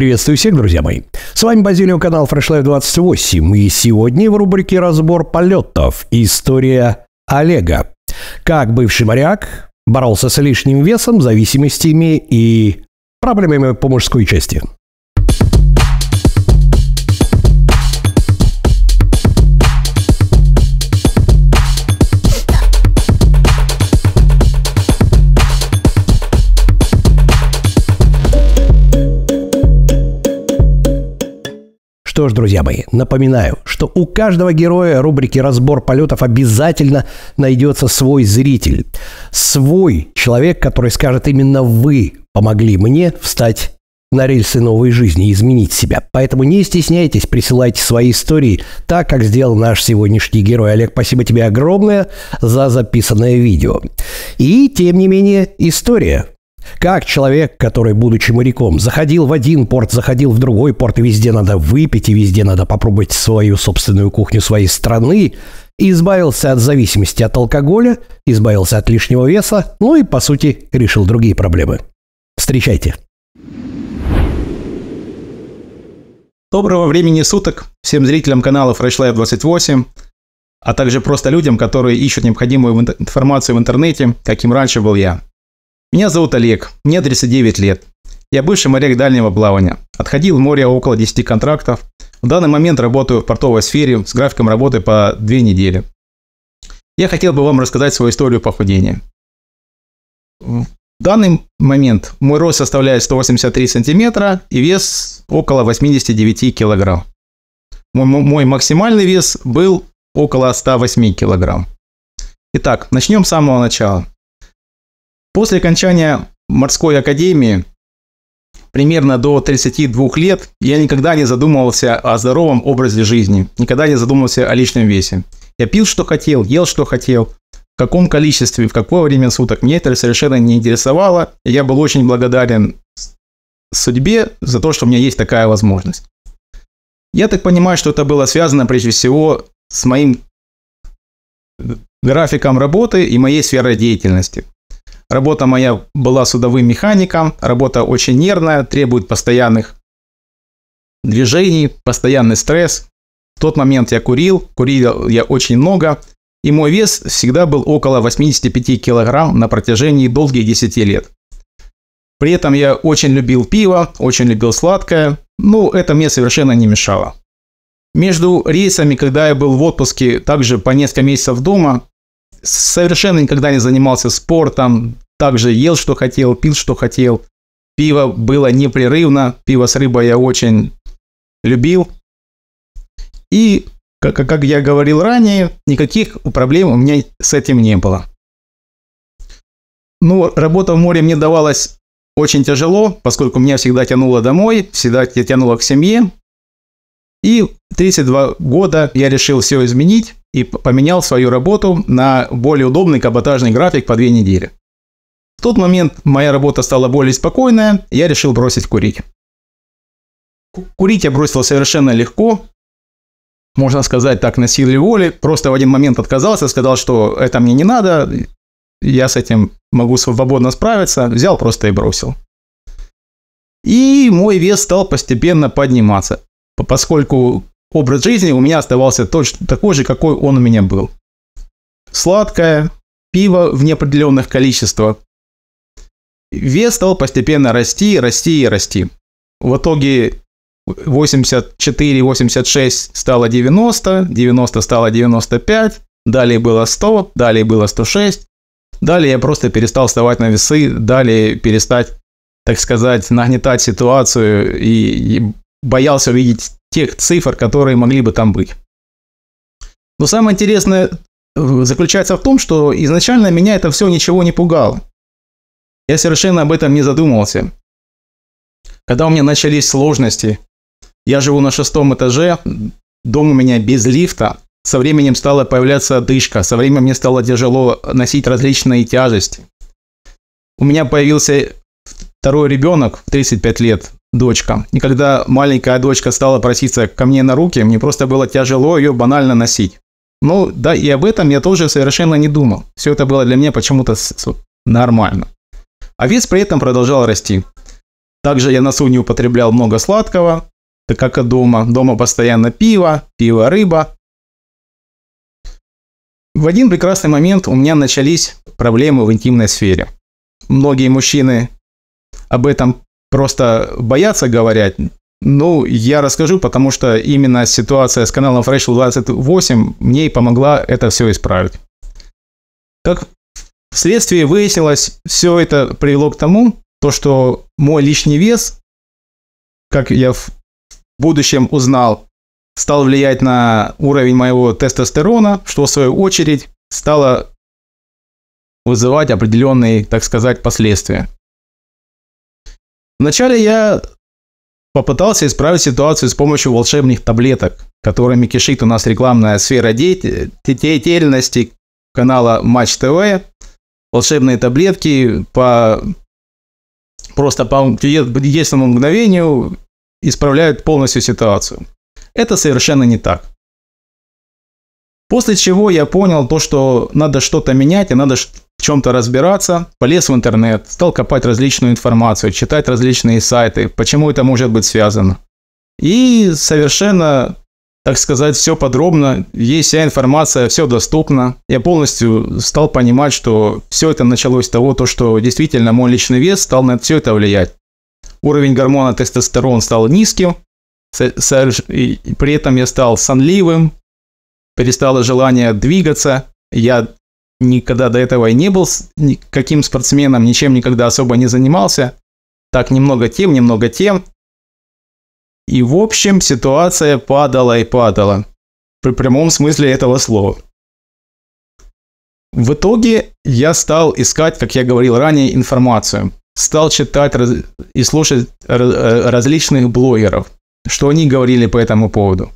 Приветствую всех, друзья мои. С вами Базилио, канал Fresh Life 28. И сегодня в рубрике «Разбор полетов» история Олега. Как бывший моряк боролся с лишним весом, зависимостями и проблемами по мужской части. Что ж, друзья мои, напоминаю, что у каждого героя рубрики «Разбор полетов» обязательно найдется свой зритель. Свой человек, который скажет именно «Вы помогли мне встать на рельсы новой жизни и изменить себя. Поэтому не стесняйтесь, присылайте свои истории, так как сделал наш сегодняшний герой. Олег, спасибо тебе огромное за записанное видео. И, тем не менее, история. Как человек, который, будучи моряком, заходил в один порт, заходил в другой порт, и везде надо выпить, и везде надо попробовать свою собственную кухню своей страны, избавился от зависимости от алкоголя, избавился от лишнего веса, ну и, по сути, решил другие проблемы. Встречайте. Доброго времени суток всем зрителям канала Fresh Life 28, а также просто людям, которые ищут необходимую информацию в интернете, каким раньше был я. Меня зовут Олег, мне 39 лет. Я бывший моряк дальнего плавания. Отходил в море около 10 контрактов. В данный момент работаю в портовой сфере с графиком работы по 2 недели. Я хотел бы вам рассказать свою историю похудения. В данный момент мой рост составляет 183 сантиметра и вес около 89 килограмм. Мой, мой максимальный вес был около 108 килограмм. Итак, начнем с самого начала. После окончания морской академии, примерно до 32 лет, я никогда не задумывался о здоровом образе жизни, никогда не задумывался о личном весе. Я пил, что хотел, ел, что хотел, в каком количестве, в какое время суток. Мне это совершенно не интересовало. И я был очень благодарен судьбе за то, что у меня есть такая возможность. Я так понимаю, что это было связано прежде всего с моим графиком работы и моей сферой деятельности. Работа моя была судовым механиком, работа очень нервная, требует постоянных движений, постоянный стресс. В тот момент я курил, курил я очень много, и мой вес всегда был около 85 килограмм на протяжении долгих 10 лет. При этом я очень любил пиво, очень любил сладкое, ну это мне совершенно не мешало. Между рейсами, когда я был в отпуске, также по несколько месяцев дома, совершенно никогда не занимался спортом, также ел, что хотел, пил, что хотел. Пиво было непрерывно, пиво с рыбой я очень любил. И, как, как я говорил ранее, никаких проблем у меня с этим не было. Ну, работа в море мне давалась очень тяжело, поскольку меня всегда тянуло домой, всегда тянуло к семье. И 32 года я решил все изменить и поменял свою работу на более удобный каботажный график по две недели. В тот момент моя работа стала более спокойная, я решил бросить курить. Курить я бросил совершенно легко, можно сказать так, на силе воли. Просто в один момент отказался, сказал, что это мне не надо, я с этим могу свободно справиться, взял просто и бросил. И мой вес стал постепенно подниматься, поскольку образ жизни у меня оставался точно такой же, какой он у меня был. Сладкое, пиво в неопределенных количествах. Вес стал постепенно расти, расти и расти. В итоге 84-86 стало 90, 90 стало 95, далее было 100, далее было 106. Далее я просто перестал вставать на весы, далее перестать, так сказать, нагнетать ситуацию и, и боялся увидеть тех цифр, которые могли бы там быть. Но самое интересное э, заключается в том, что изначально меня это все ничего не пугало. Я совершенно об этом не задумывался. Когда у меня начались сложности, я живу на шестом этаже, дом у меня без лифта, со временем стала появляться одышка, со временем мне стало тяжело носить различные тяжести. У меня появился второй ребенок в 35 лет, дочка. И когда маленькая дочка стала проситься ко мне на руки, мне просто было тяжело ее банально носить. Ну, да, и об этом я тоже совершенно не думал. Все это было для меня почему-то нормально. А вес при этом продолжал расти. Также я на носу не употреблял много сладкого, так как и дома. Дома постоянно пиво, пиво, рыба. В один прекрасный момент у меня начались проблемы в интимной сфере. Многие мужчины об этом просто боятся говорить. Ну, я расскажу, потому что именно ситуация с каналом Freshel 28 мне и помогла это все исправить. Как вследствие выяснилось, все это привело к тому, то, что мой лишний вес, как я в будущем узнал, стал влиять на уровень моего тестостерона, что в свою очередь стало вызывать определенные, так сказать, последствия. Вначале я попытался исправить ситуацию с помощью волшебных таблеток, которыми кишит у нас рекламная сфера деятельности канала Матч ТВ. Волшебные таблетки по просто по единственному мгновению исправляют полностью ситуацию. Это совершенно не так. После чего я понял то, что надо что-то менять и надо в чем-то разбираться. Полез в интернет, стал копать различную информацию, читать различные сайты, почему это может быть связано. И совершенно, так сказать, все подробно, есть вся информация, все доступно. Я полностью стал понимать, что все это началось с того, то, что действительно мой личный вес стал на все это влиять. Уровень гормона тестостерон стал низким, при этом я стал сонливым, перестало желание двигаться. Я никогда до этого и не был никаким спортсменом, ничем никогда особо не занимался. Так, немного тем, немного тем. И в общем ситуация падала и падала. При прямом смысле этого слова. В итоге я стал искать, как я говорил ранее, информацию. Стал читать и слушать э, различных блогеров, что они говорили по этому поводу.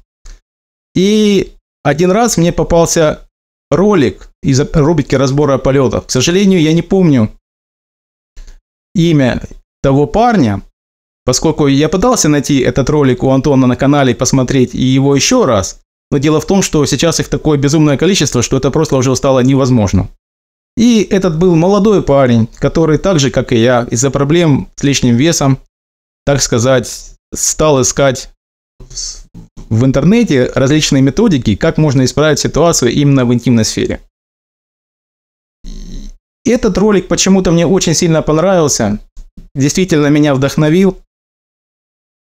И один раз мне попался ролик из рубрики разбора полетов. К сожалению, я не помню имя того парня, поскольку я пытался найти этот ролик у Антона на канале посмотреть и его еще раз. Но дело в том, что сейчас их такое безумное количество, что это просто уже стало невозможно. И этот был молодой парень, который так же, как и я, из-за проблем с лишним весом, так сказать, стал искать в интернете различные методики, как можно исправить ситуацию именно в интимной сфере. Этот ролик почему-то мне очень сильно понравился, действительно меня вдохновил.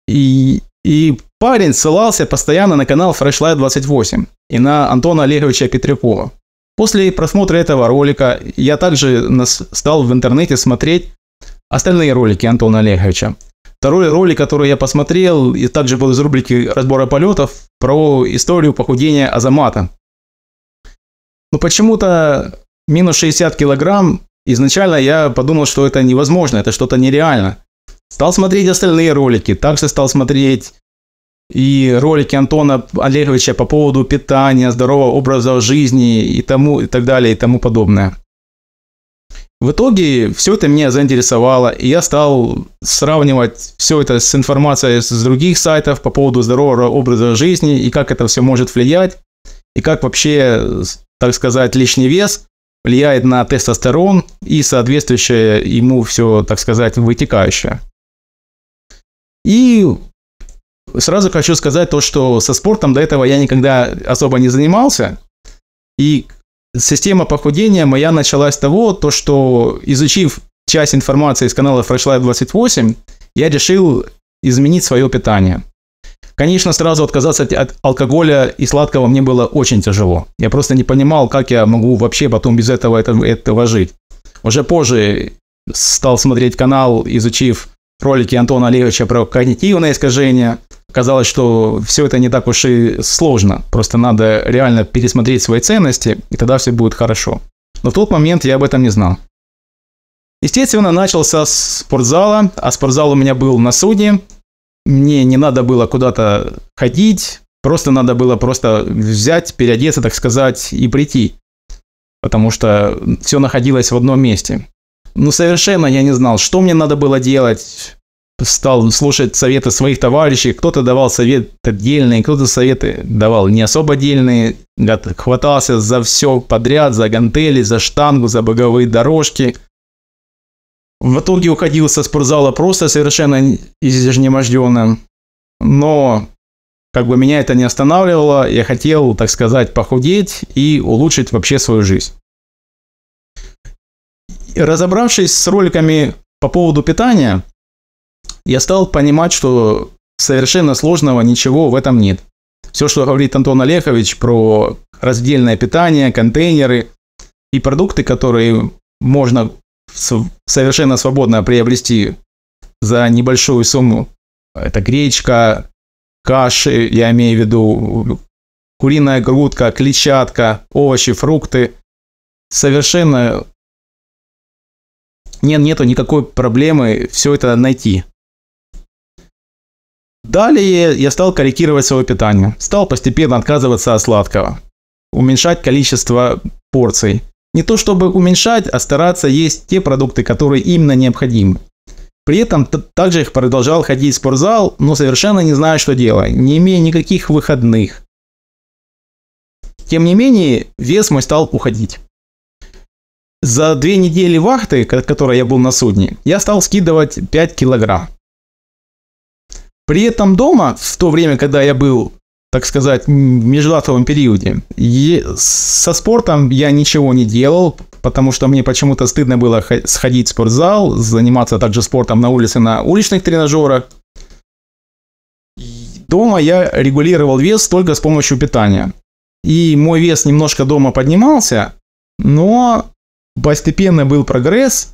И, и парень ссылался постоянно на канал Freshlight 28 и на Антона Олеговича Петрякова. После просмотра этого ролика я также стал в интернете смотреть остальные ролики Антона Олеговича. Второй ролик, который я посмотрел, и также был из рубрики разбора полетов, про историю похудения Азамата. Но почему-то минус 60 килограмм, изначально я подумал, что это невозможно, это что-то нереально. Стал смотреть остальные ролики, также стал смотреть и ролики Антона Олеговича по поводу питания, здорового образа жизни и тому и так далее и тому подобное. В итоге все это меня заинтересовало, и я стал сравнивать все это с информацией с других сайтов по поводу здорового образа жизни и как это все может влиять, и как вообще, так сказать, лишний вес влияет на тестостерон и соответствующее ему все, так сказать, вытекающее. И сразу хочу сказать то, что со спортом до этого я никогда особо не занимался. И Система похудения моя началась с того, то, что изучив часть информации из канала Freshlife 28, я решил изменить свое питание. Конечно, сразу отказаться от алкоголя и сладкого мне было очень тяжело. Я просто не понимал, как я могу вообще потом без этого, этого, этого жить. Уже позже стал смотреть канал, изучив ролики Антона Олеговича про когнитивное искажение, Казалось, что все это не так уж и сложно. Просто надо реально пересмотреть свои ценности, и тогда все будет хорошо. Но в тот момент я об этом не знал. Естественно, начал со спортзала, а спортзал у меня был на судне. Мне не надо было куда-то ходить, просто надо было просто взять, переодеться, так сказать, и прийти. Потому что все находилось в одном месте. Ну, совершенно я не знал, что мне надо было делать, стал слушать советы своих товарищей. Кто-то давал советы отдельные, кто-то советы давал не особо отдельные. Хватался за все подряд, за гантели, за штангу, за боговые дорожки. В итоге уходил со спортзала просто совершенно изнеможденным. Но как бы меня это не останавливало, я хотел, так сказать, похудеть и улучшить вообще свою жизнь. Разобравшись с роликами по поводу питания, я стал понимать, что совершенно сложного ничего в этом нет. Все, что говорит Антон Олегович про раздельное питание, контейнеры и продукты, которые можно совершенно свободно приобрести за небольшую сумму. Это гречка, каши, я имею в виду куриная грудка, клетчатка, овощи, фрукты. Совершенно нет, нету никакой проблемы все это найти. Далее я стал корректировать свое питание. Стал постепенно отказываться от сладкого. Уменьшать количество порций. Не то чтобы уменьшать, а стараться есть те продукты, которые именно необходимы. При этом также их продолжал ходить в спортзал, но совершенно не зная, что делать, не имея никаких выходных. Тем не менее, вес мой стал уходить. За две недели вахты, которой я был на судне, я стал скидывать 5 килограмм. При этом дома, в то время, когда я был, так сказать, в межлатовом периоде, со спортом я ничего не делал, потому что мне почему-то стыдно было сходить в спортзал, заниматься также спортом на улице на уличных тренажерах. Дома я регулировал вес только с помощью питания. И мой вес немножко дома поднимался, но постепенно был прогресс,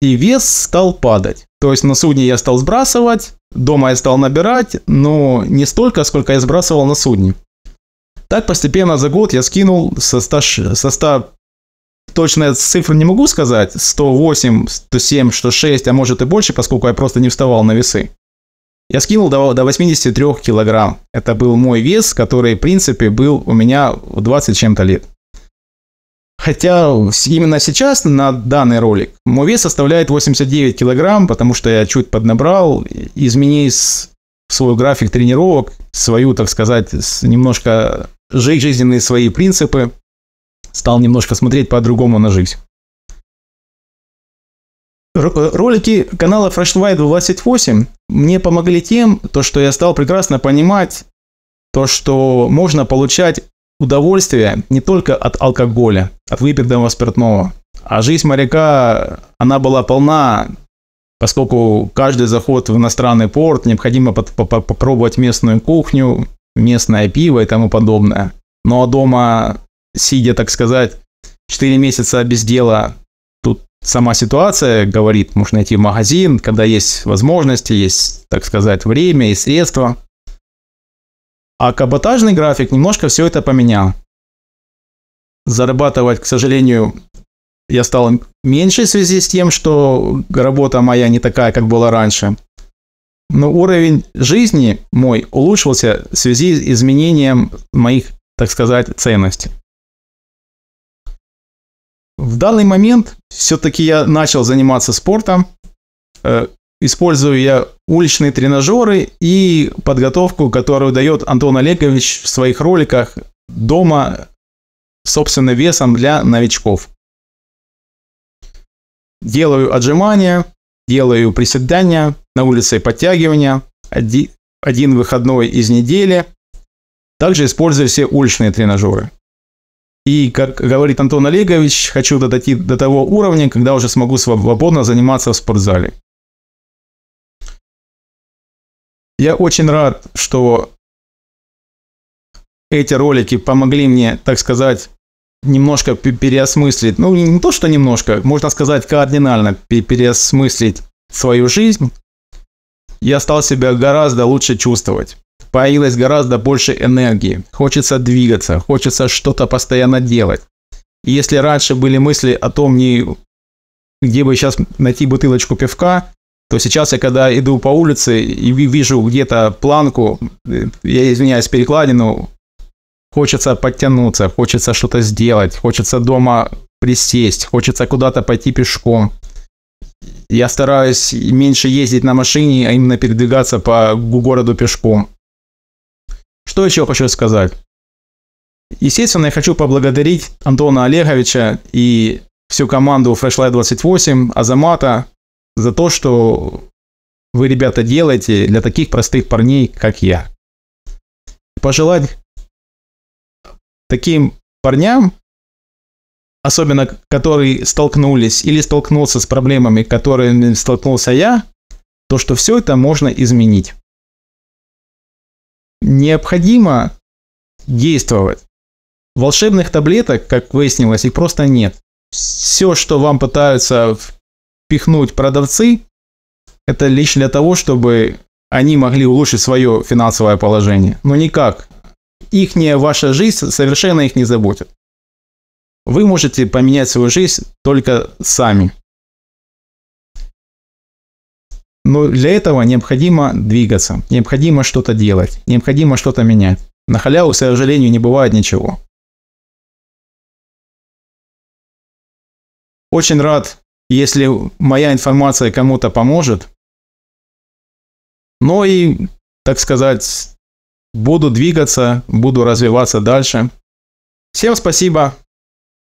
и вес стал падать. То есть на судне я стал сбрасывать, дома я стал набирать, но не столько, сколько я сбрасывал на судне. Так постепенно за год я скинул со 100, со 100 точно цифры не могу сказать, 108, 107, 106, а может и больше, поскольку я просто не вставал на весы. Я скинул до, до 83 килограмм. Это был мой вес, который, в принципе, был у меня в 20 чем-то лет. Хотя именно сейчас на данный ролик мой вес составляет 89 килограмм, потому что я чуть поднабрал, изменив свой график тренировок, свою, так сказать, немножко жизненные свои принципы, стал немножко смотреть по-другому на жизнь. Ролики канала Fresh White 28 мне помогли тем, то, что я стал прекрасно понимать то, что можно получать удовольствие не только от алкоголя, от выпитого спиртного, а жизнь моряка, она была полна, поскольку каждый заход в иностранный порт необходимо попробовать местную кухню, местное пиво и тому подобное. Ну а дома, сидя, так сказать, 4 месяца без дела, тут сама ситуация говорит, можно найти магазин, когда есть возможности, есть, так сказать, время и средства – а каботажный график немножко все это поменял. Зарабатывать, к сожалению, я стал меньше в связи с тем, что работа моя не такая, как была раньше. Но уровень жизни мой улучшился в связи с изменением моих, так сказать, ценностей. В данный момент все-таки я начал заниматься спортом. Использую я уличные тренажеры и подготовку, которую дает Антон Олегович в своих роликах дома собственным весом для новичков. Делаю отжимания, делаю приседания, на улице подтягивания, один, один выходной из недели. Также использую все уличные тренажеры. И, как говорит Антон Олегович, хочу дойти до того уровня, когда уже смогу свободно заниматься в спортзале. Я очень рад, что эти ролики помогли мне, так сказать, немножко переосмыслить, ну не то, что немножко, можно сказать кардинально переосмыслить свою жизнь, я стал себя гораздо лучше чувствовать. Появилось гораздо больше энергии, хочется двигаться, хочется что-то постоянно делать. И если раньше были мысли о том, не где бы сейчас найти бутылочку пивка, то сейчас я когда иду по улице и вижу где-то планку, я извиняюсь, перекладину, хочется подтянуться, хочется что-то сделать, хочется дома присесть, хочется куда-то пойти пешком. Я стараюсь меньше ездить на машине, а именно передвигаться по городу пешком. Что еще хочу сказать? Естественно, я хочу поблагодарить Антона Олеговича и всю команду Flashlight 28, Азамата, за то, что вы, ребята, делаете для таких простых парней, как я. Пожелать таким парням, особенно которые столкнулись или столкнулся с проблемами, которыми столкнулся я, то, что все это можно изменить. Необходимо действовать. Волшебных таблеток, как выяснилось, их просто нет. Все, что вам пытаются впихнуть продавцы, это лишь для того, чтобы они могли улучшить свое финансовое положение. Но никак. Ихняя ваша жизнь совершенно их не заботит. Вы можете поменять свою жизнь только сами. Но для этого необходимо двигаться, необходимо что-то делать, необходимо что-то менять. На халяву, к сожалению, не бывает ничего. Очень рад, если моя информация кому-то поможет. Но и, так сказать, буду двигаться, буду развиваться дальше. Всем спасибо.